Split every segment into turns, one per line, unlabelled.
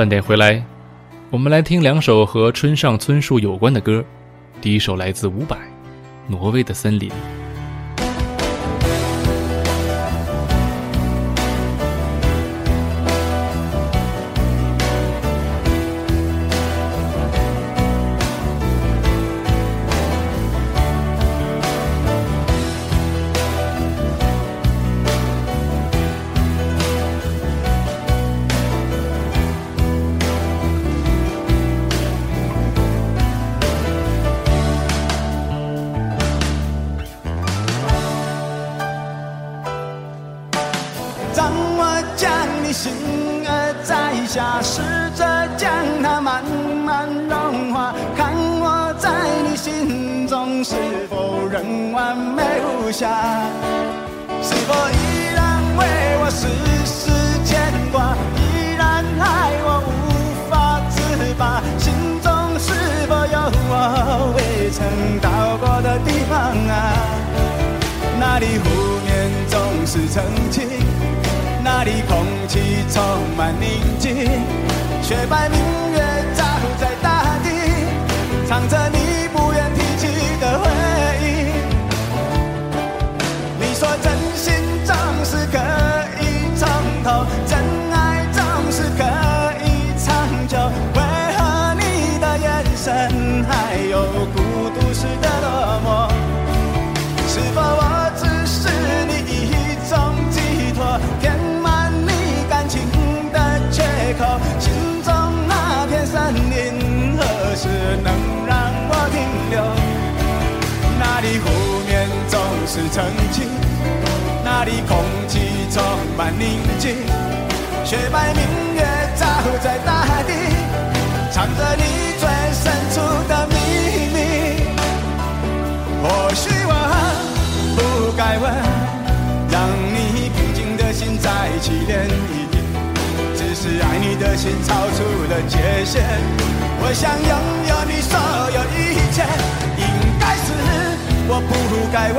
半点回来，我们来听两首和村上春树有关的歌。第一首来自伍佰，《挪威的森林》。下。
是否依然为我丝丝牵挂？依然爱我无法自拔？心中是否有我未曾到过的地方啊？那里湖面总是澄清那里空气充满宁静？雪白明月照在大地藏着是曾经，那里空气充满宁静，雪白明月照在大地藏着你最深处的秘密。或许我不该问，让你平静的心再起涟漪，只是爱你的心超出了界限。我想拥有你所有一切，应该是。我不该问，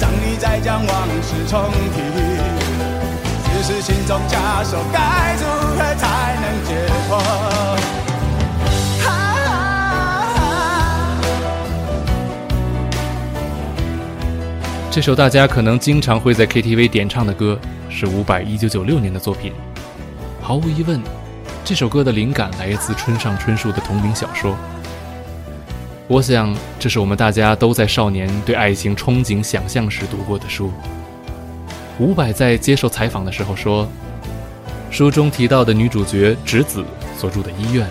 让你再将往事重提，只是心中枷锁该如何才能解脱？
这首大家可能经常会在 KTV 点唱的歌，是伍佰一九九六年的作品。毫无疑问，这首歌的灵感来自村上春树的同名小说。我想，这是我们大家都在少年对爱情憧憬、想象时读过的书。伍佰在接受采访的时候说，书中提到的女主角直子所住的医院，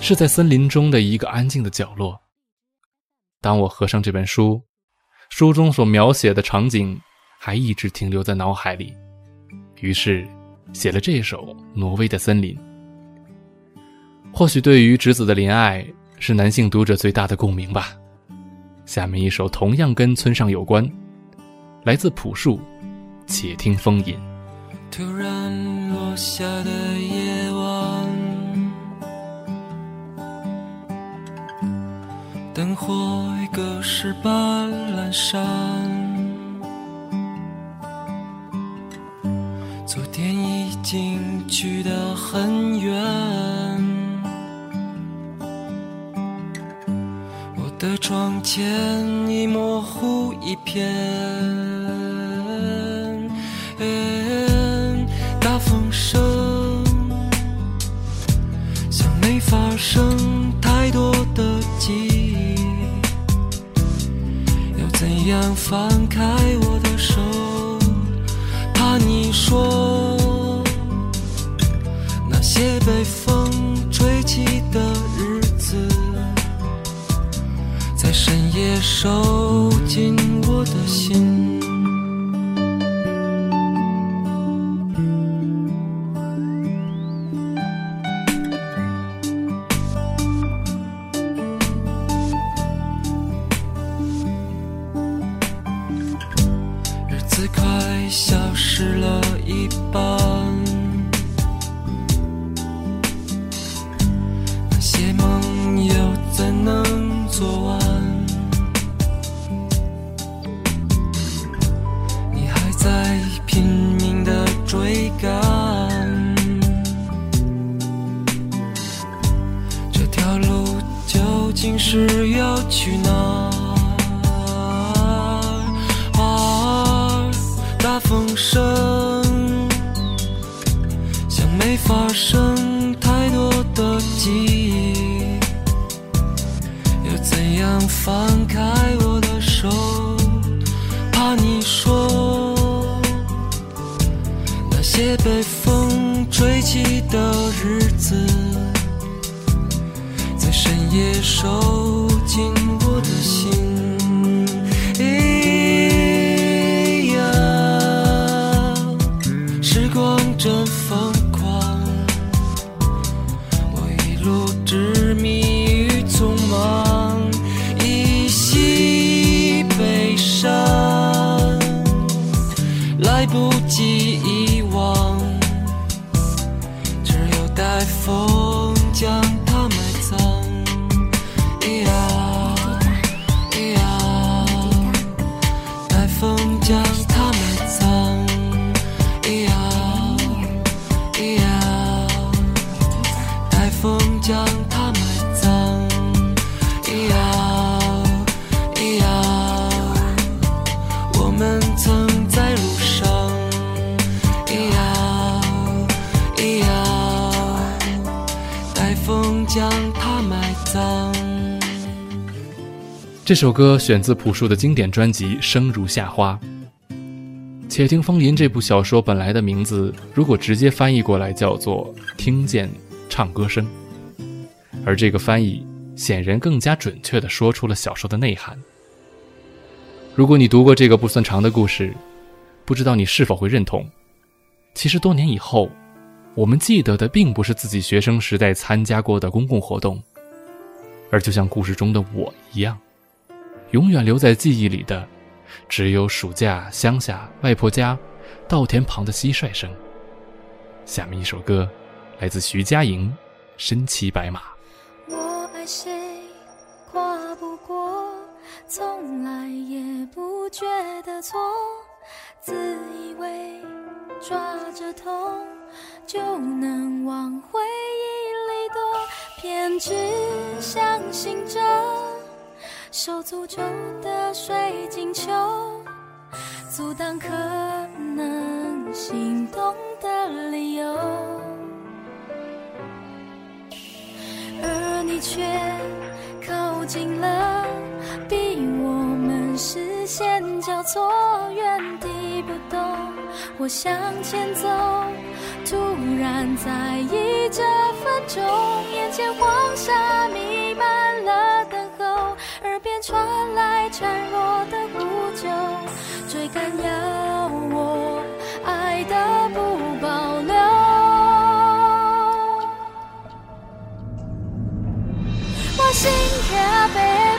是在森林中的一个安静的角落。当我合上这本书，书中所描写的场景还一直停留在脑海里，于是写了这首《挪威的森林》。或许对于直子的怜爱。是男性读者最大的共鸣吧。下面一首同样跟村上有关，来自朴树，《且听风吟》。
突然落下的夜晚，灯火已隔世般阑珊，昨天已经去得很远。的窗前已模糊一片，大风声像没发生太多的记忆，要怎样放开我的手？怕你说那些被风吹起的在深夜收进我的心。日子快消失了一半，接受紧我的心。风将它埋葬。
这首歌选自朴树的经典专辑《生如夏花》。《且听风吟》这部小说本来的名字，如果直接翻译过来叫做“听见唱歌声”，而这个翻译显然更加准确地说出了小说的内涵。如果你读过这个不算长的故事，不知道你是否会认同？其实多年以后，我们记得的并不是自己学生时代参加过的公共活动，而就像故事中的我一样。永远留在记忆里的，只有暑假乡下外婆家稻田旁的蟋蟀声。下面一首歌，来自徐佳莹，《身骑白马》。
我爱谁，跨不过，从来也不觉得错，自以为抓着痛就能往回忆里躲，偏只相信着受诅咒的水晶球，阻挡可能心动的理由。而你却靠近了，逼我们视线交错，原地不动。我向前走，突然在意这分钟，眼前黄沙弥漫了等候，耳边传来孱弱的呼救，追赶要我爱的不保留。我心痛白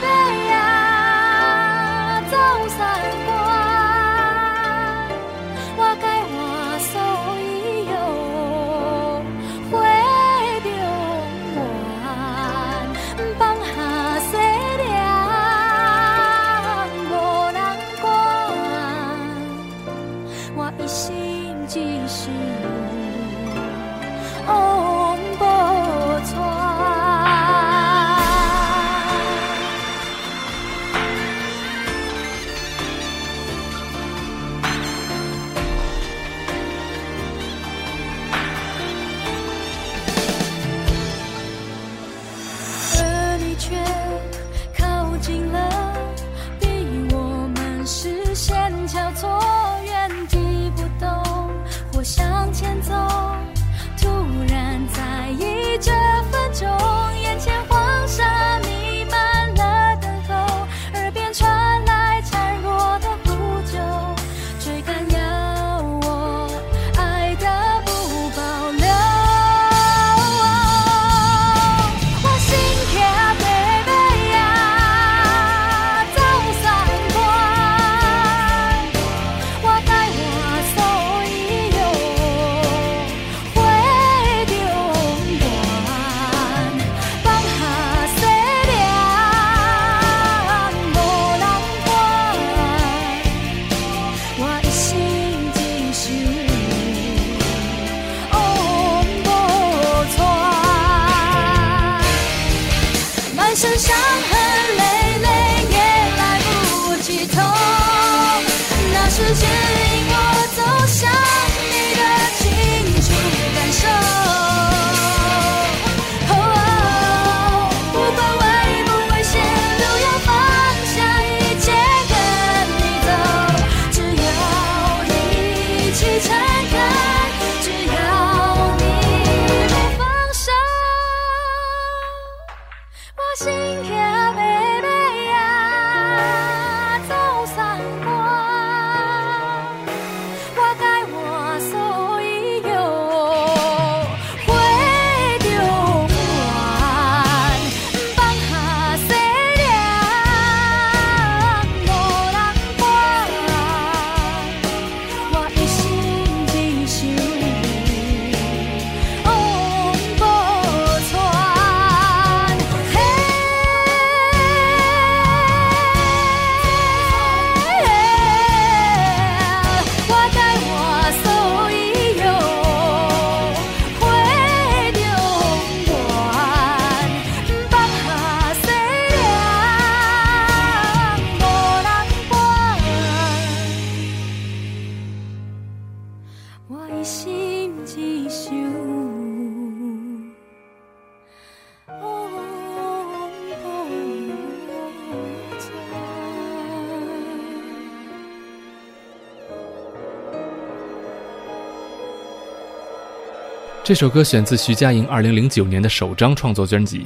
这首歌选自徐佳莹2009年的首张创作专辑。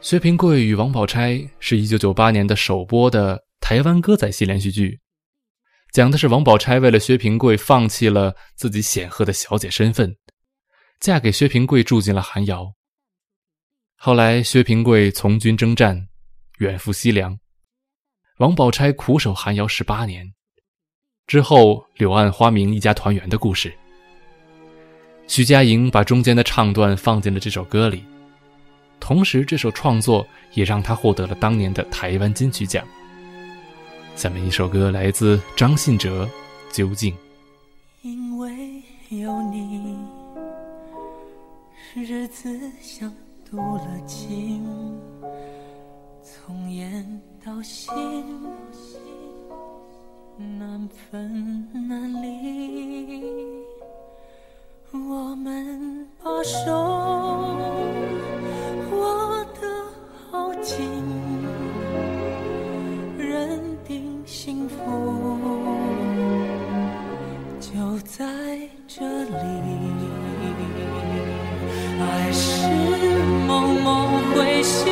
薛平贵与王宝钗是一九九八年的首播的台湾歌仔戏连续剧，讲的是王宝钗为了薛平贵放弃了自己显赫的小姐身份，嫁给薛平贵住进了寒窑。后来薛平贵从军征战，远赴西凉，王宝钗苦守寒窑十八年，之后柳暗花明一家团圆的故事。徐佳莹把中间的唱段放进了这首歌里，同时这首创作也让她获得了当年的台湾金曲奖。下面一首歌来自张信哲，《究竟》。
因为有你，日子像镀了金，从眼到心，难分难离。我们把手握得好紧，认定幸福就在这里。爱是梦梦会醒，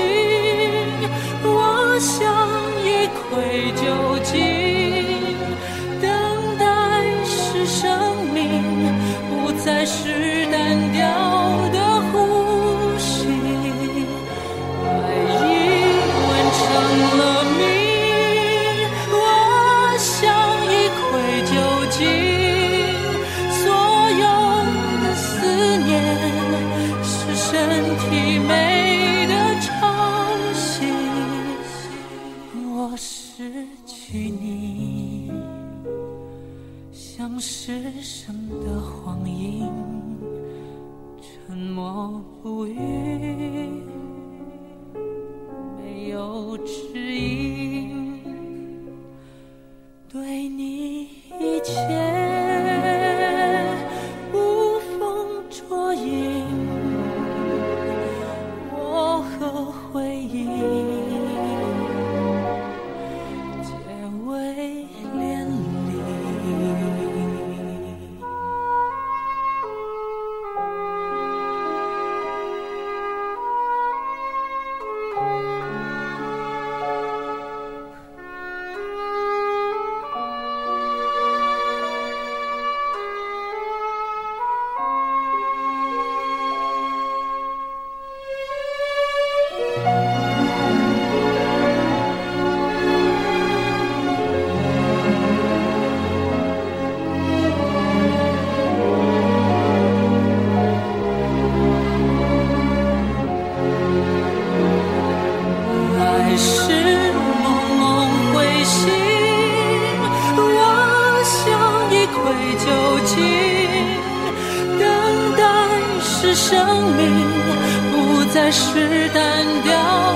生命，不再是单调。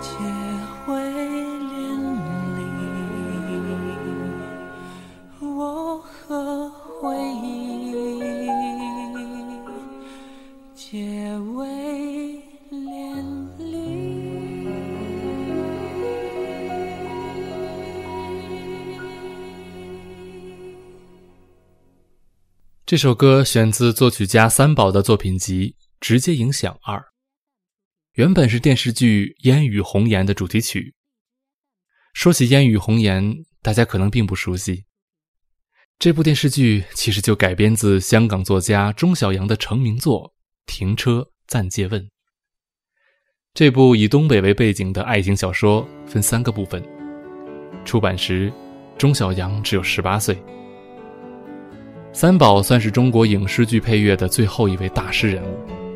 结为连理，我和回忆结为连理
这首歌选自作曲家三宝的作品集《直接影响二》，原本是电视剧《烟雨红颜》的主题曲。说起《烟雨红颜》，大家可能并不熟悉。这部电视剧其实就改编自香港作家钟晓阳的成名作《停车暂借问》。这部以东北为背景的爱情小说分三个部分，出版时，钟晓阳只有十八岁。三宝算是中国影视剧配乐的最后一位大师人物。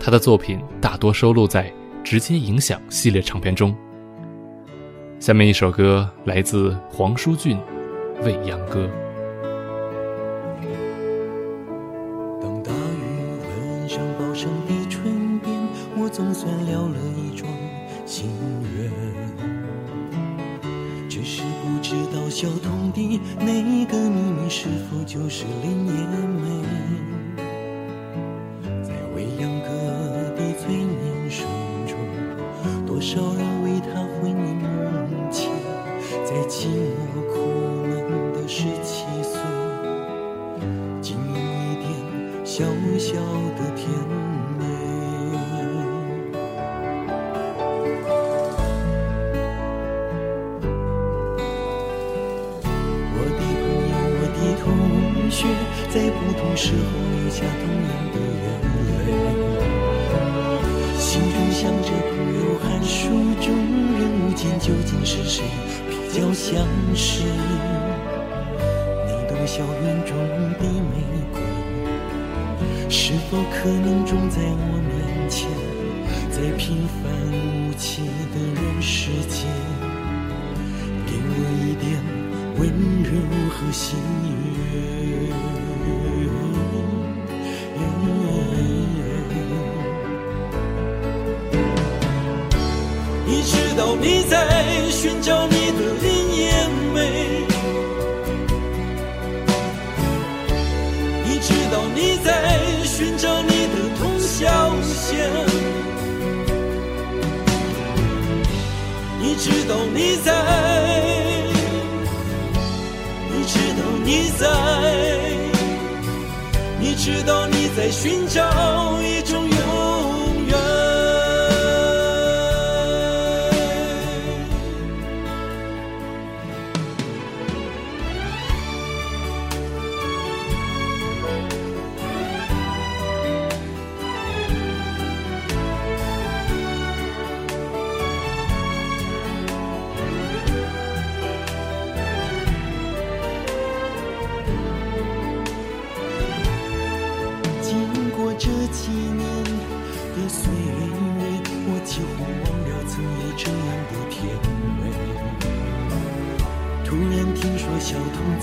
他的作品大多收录在《直接影响》系列唱片中。下面一首歌来自黄舒骏，《未央歌》。
当大雨吻上宝山的唇边，我总算了了一桩心愿。只是不知道小童的那个秘密是否就是林叶梅，笑的甜美。我的朋友，我的同学，在不同时候流下同样的眼泪，心中想着朋友寒暑中人无间究竟是谁比较相识？那朵校园中的玫瑰，是否可能种在我面前，在平凡无奇的人世间？给我一点温柔和心。你知道你在，你知道你在，你知道你在寻找一种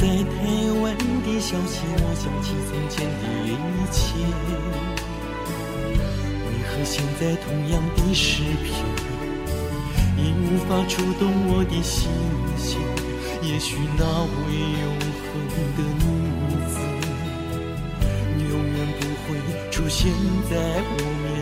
在台湾的消息，我想起从前的一切。为何现在同样的诗篇，已无法触动我的心弦？也许那位永恒的女子。永远不会出现在我面。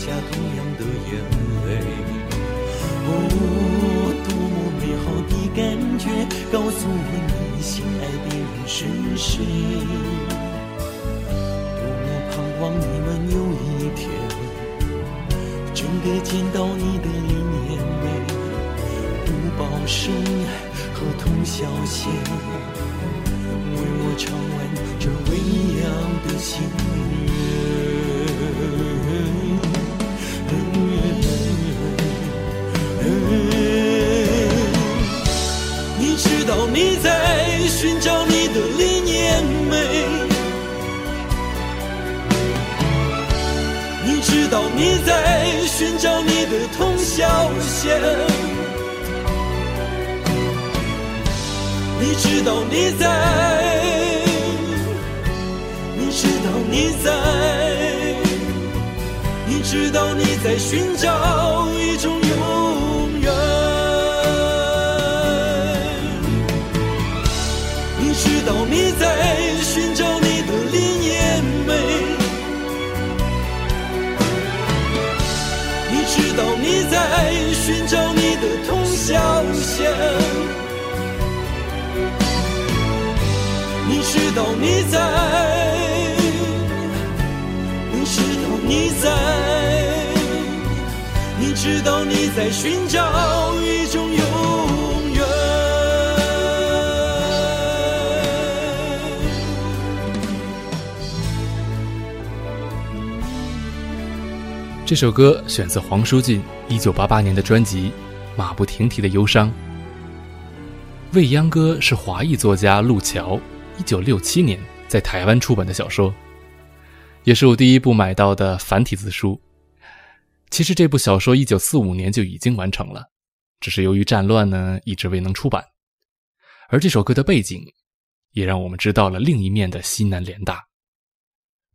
下同样的眼泪。哦，多么美好的感觉！告诉我你心爱的人是谁？多么盼望你们有一天真的见到你的林叶梅、吴宝生和童小贤，为我唱完这未央的心你在寻找你的通宵线，你知道你在，你知道你在，你知道你在寻找一种永远。你知道你在寻找寻找你的通宵线，你知道你在，你知道你在，你知道你在寻找一种永
这首歌选自黄舒骏1988年的专辑《马不停蹄的忧伤》。《未央歌》是华裔作家路桥1967年在台湾出版的小说，也是我第一部买到的繁体字书。其实这部小说1945年就已经完成了，只是由于战乱呢，一直未能出版。而这首歌的背景，也让我们知道了另一面的西南联大，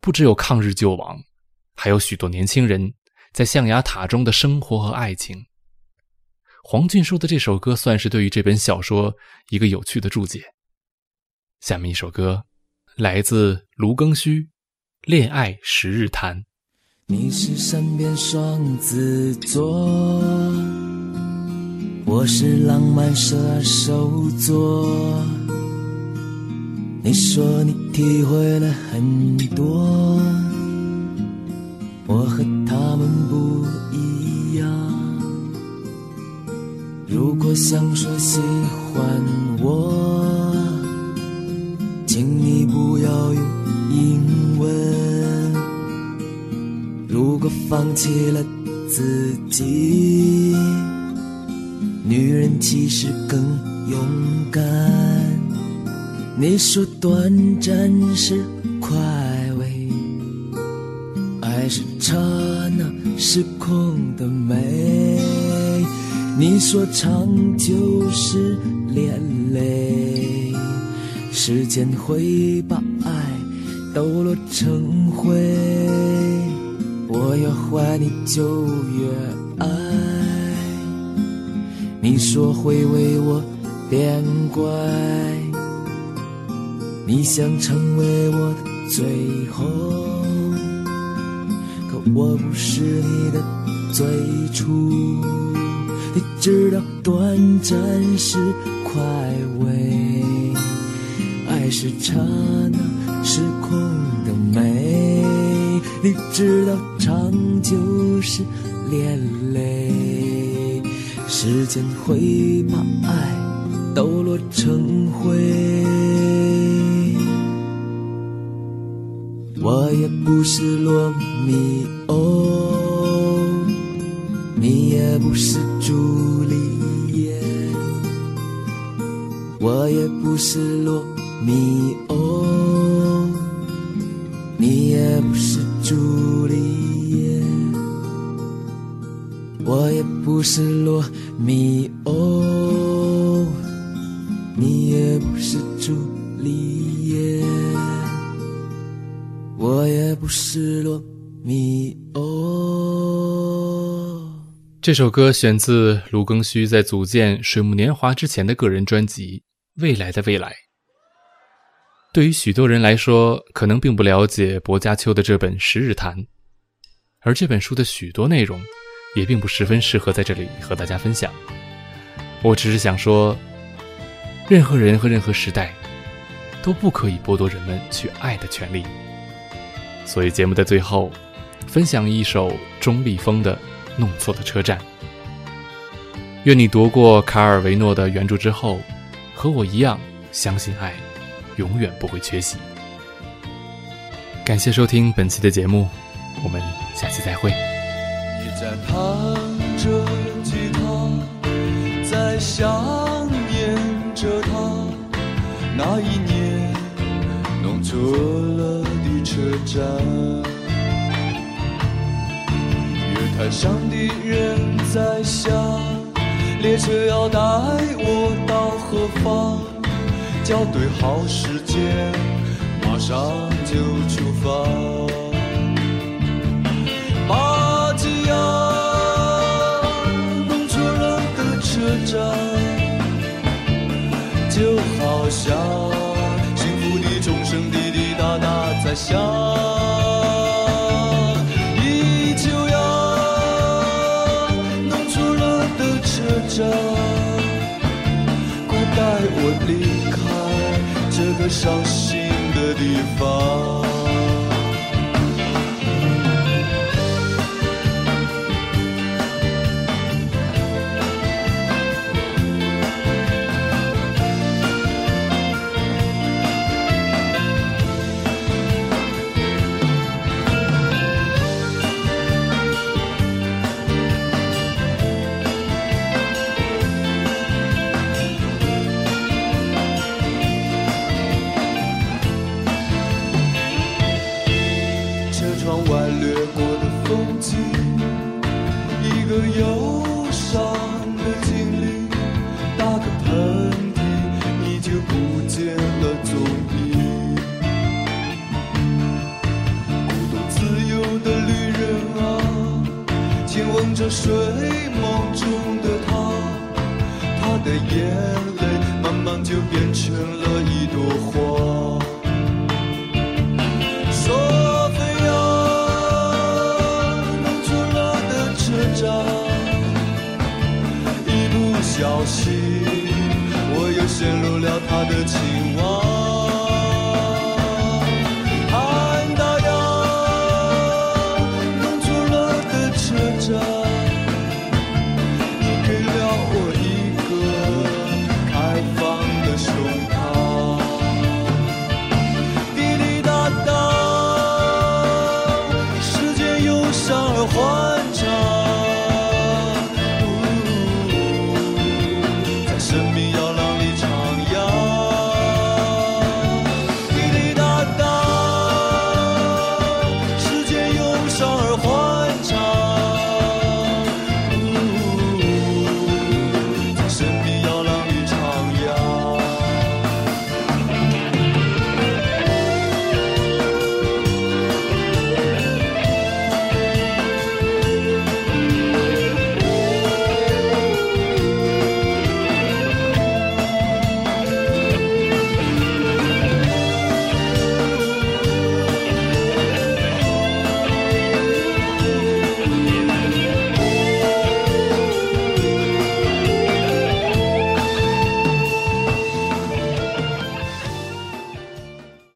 不只有抗日救亡，还有许多年轻人。在象牙塔中的生活和爱情，黄俊书的这首歌算是对于这本小说一个有趣的注解。下面一首歌，来自卢庚戌，《恋爱十日谈》。
你是身边双子座，我是浪漫射手座。你说你体会了很多。我和他们不一样。如果想说喜欢我，请你不要用英文。如果放弃了自己，女人其实更勇敢。你说短暂是快。还是刹那失控的美。你说长久是连累，时间会把爱抖落成灰。我越坏你就越爱。你说会为我变乖，你想成为我的最后。我不是你的最初，你知道短暂是快慰，爱是刹那失控的美，你知道长久是连累，时间会把爱抖落成灰。我也不是罗密欧，你也不是朱丽叶。我也不是罗密欧，你也不是朱丽叶。我也不是罗密
这首歌选自卢庚戌在组建水木年华之前的个人专辑《未来的未来》。对于许多人来说，可能并不了解薄伽丘的这本《十日谈》，而这本书的许多内容也并不十分适合在这里和大家分享。我只是想说，任何人和任何时代都不可以剥夺人们去爱的权利。所以节目的最后，分享一首钟立风的《弄错的车站》。愿你读过卡尔维诺的原著之后，和我一样相信爱，永远不会缺席。感谢收听本期的节目，我们下期再会。
你在弹着吉他，在想念着他，那一年弄错了。车站，台上的人在想，列车要带我到何方？校对好时间，马上就出发。巴吉亚，弄错了的车站，就好像幸福的钟声滴滴答答。在响，着，快带我离开这个伤心的地方。睡梦中的他，他的眼泪慢慢就变成了一朵花。索菲亚，农村了的车站，一不小心，我又陷入了他的情上了欢畅。